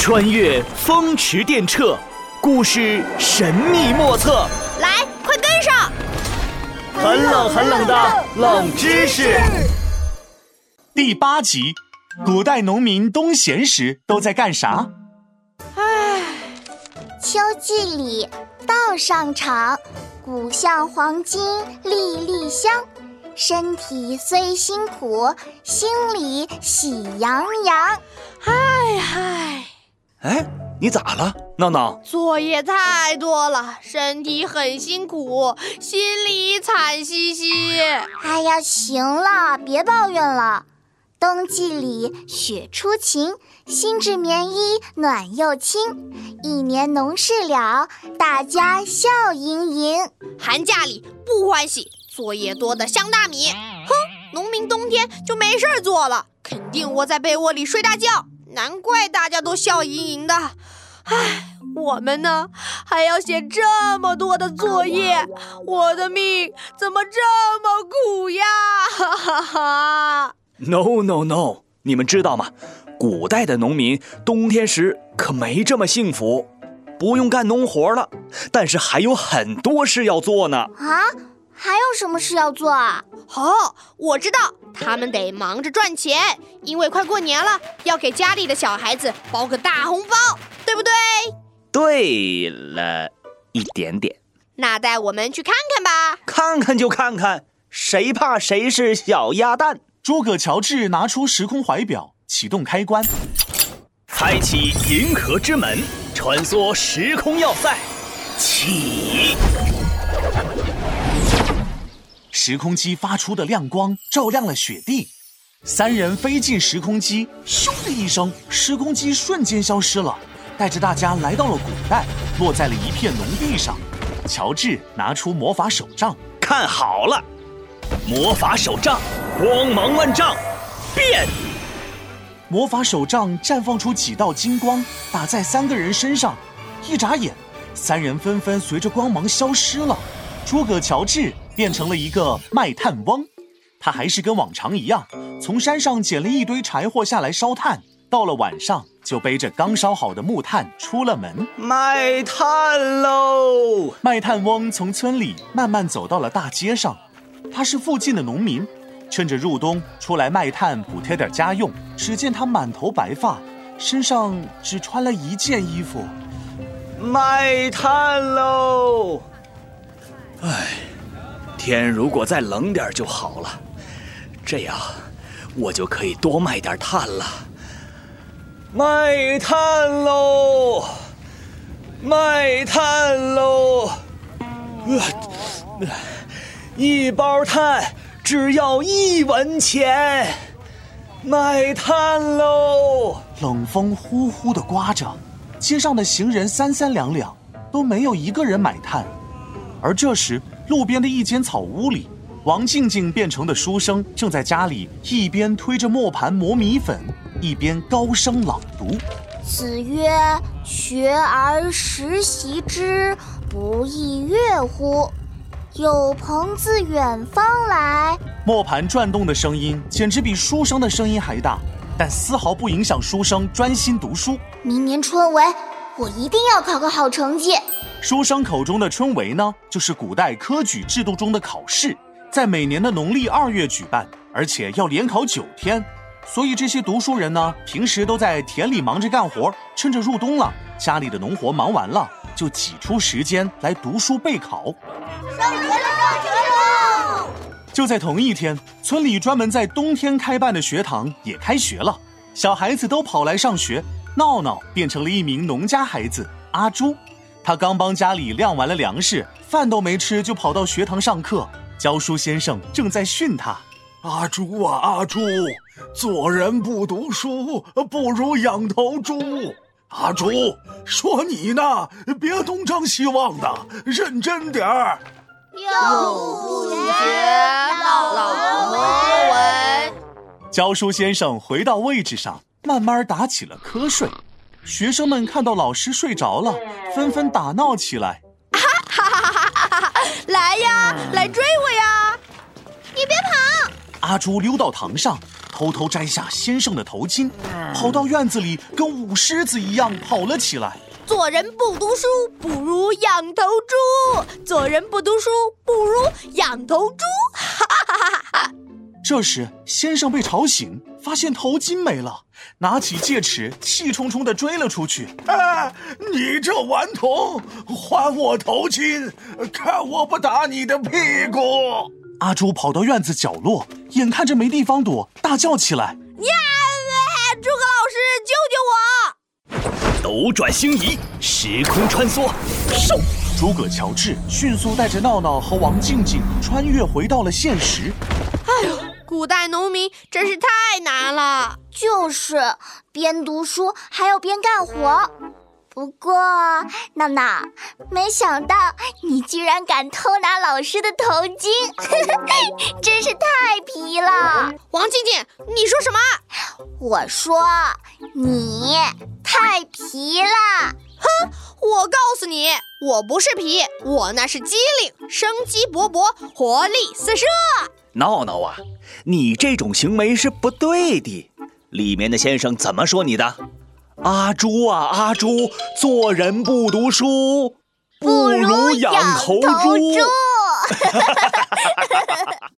穿越风驰电掣，故事神秘莫测。来，快跟上！很冷很冷的冷知识。第八集，古代农民冬闲时都在干啥？唉，秋季里，稻上场，谷像黄金粒粒香。身体虽辛苦，心里喜洋洋。嗨嗨，哎，你咋了，闹闹？作业太多了，身体很辛苦，心里惨兮兮。哎呀，行了，别抱怨了。冬季里雪初晴，新制棉衣暖又轻。一年农事了，大家笑盈盈。寒假里不欢喜。作业多的像大米，哼！农民冬天就没事儿做了，肯定窝在被窝里睡大觉。难怪大家都笑盈盈的。唉，我们呢，还要写这么多的作业，我的命怎么这么苦呀？哈哈哈！No No No！你们知道吗？古代的农民冬天时可没这么幸福，不用干农活了，但是还有很多事要做呢。啊？还有什么事要做啊？哦，我知道，他们得忙着赚钱，因为快过年了，要给家里的小孩子包个大红包，对不对？对了一点点。那带我们去看看吧。看看就看看，谁怕谁是小鸭蛋？诸葛乔治拿出时空怀表，启动开关，开启银河之门，穿梭时空要塞，起。时空机发出的亮光照亮了雪地，三人飞进时空机，咻的一声，时空机瞬间消失了，带着大家来到了古代，落在了一片农地上。乔治拿出魔法手杖，看好了，魔法手杖光芒万丈，变！魔法手杖绽放出几道金光，打在三个人身上，一眨眼，三人纷纷随着光芒消失了。诸葛乔治。变成了一个卖炭翁，他还是跟往常一样，从山上捡了一堆柴火下来烧炭。到了晚上，就背着刚烧好的木炭出了门卖炭喽。卖炭翁从村里慢慢走到了大街上，他是附近的农民，趁着入冬出来卖炭补贴点家用。只见他满头白发，身上只穿了一件衣服，卖炭喽。唉。天如果再冷点就好了，这样我就可以多卖点炭了。卖炭喽，卖炭喽！一包炭只要一文钱，卖炭喽！冷风呼呼的刮着，街上的行人三三两两，都没有一个人买炭。而这时，路边的一间草屋里，王静静变成的书生正在家里一边推着磨盘磨米粉，一边高声朗读：“子曰：‘学而时习之，不亦说乎？’有朋自远方来。”磨盘转动的声音简直比书生的声音还大，但丝毫不影响书生专心读书。明年春闱，我一定要考个好成绩。书生口中的春闱呢，就是古代科举制度中的考试，在每年的农历二月举办，而且要连考九天。所以这些读书人呢，平时都在田里忙着干活，趁着入冬了，家里的农活忙完了，就挤出时间来读书备考。上学了，上学了！就在同一天，村里专门在冬天开办的学堂也开学了，小孩子都跑来上学。闹闹变成了一名农家孩子阿朱。他刚帮家里晾完了粮食，饭都没吃就跑到学堂上课。教书先生正在训他：“阿朱啊，阿朱，做人不读书，不如养头猪。阿朱，说你呢，别东张西望的，认真点儿。”幼不学，老何为。教书先生回到位置上，慢慢打起了瞌睡。学生们看到老师睡着了，纷纷打闹起来。哈哈哈哈哈哈！来呀，来追我呀！你别跑！阿朱溜到堂上，偷偷摘下先生的头巾，跑到院子里跟舞狮子一样跑了起来。做人不读书，不如养头猪；做人不读书，不如养头猪。这时，先生被吵醒，发现头巾没了，拿起戒尺，气冲冲地追了出去。啊！你这顽童，还我头巾，看我不打你的屁股！阿朱跑到院子角落，眼看着没地方躲，大叫起来：“呀！诸葛老师，救救我！”斗转星移，时空穿梭，嗖！诸葛乔治迅速带着闹闹和王静静穿越回到了现实。哎呦，古代农民真是太难了，就是边读书还要边干活。不过，闹闹，没想到你居然敢偷拿老师的头巾，真是太皮了！王静静，你说什么？我说你太皮了！哼，我告诉你，我不是皮，我那是机灵，生机勃勃，活力四射。闹闹啊，你这种行为是不对的。里面的先生怎么说你的？阿朱啊，阿朱，做人不读书，不如养头猪。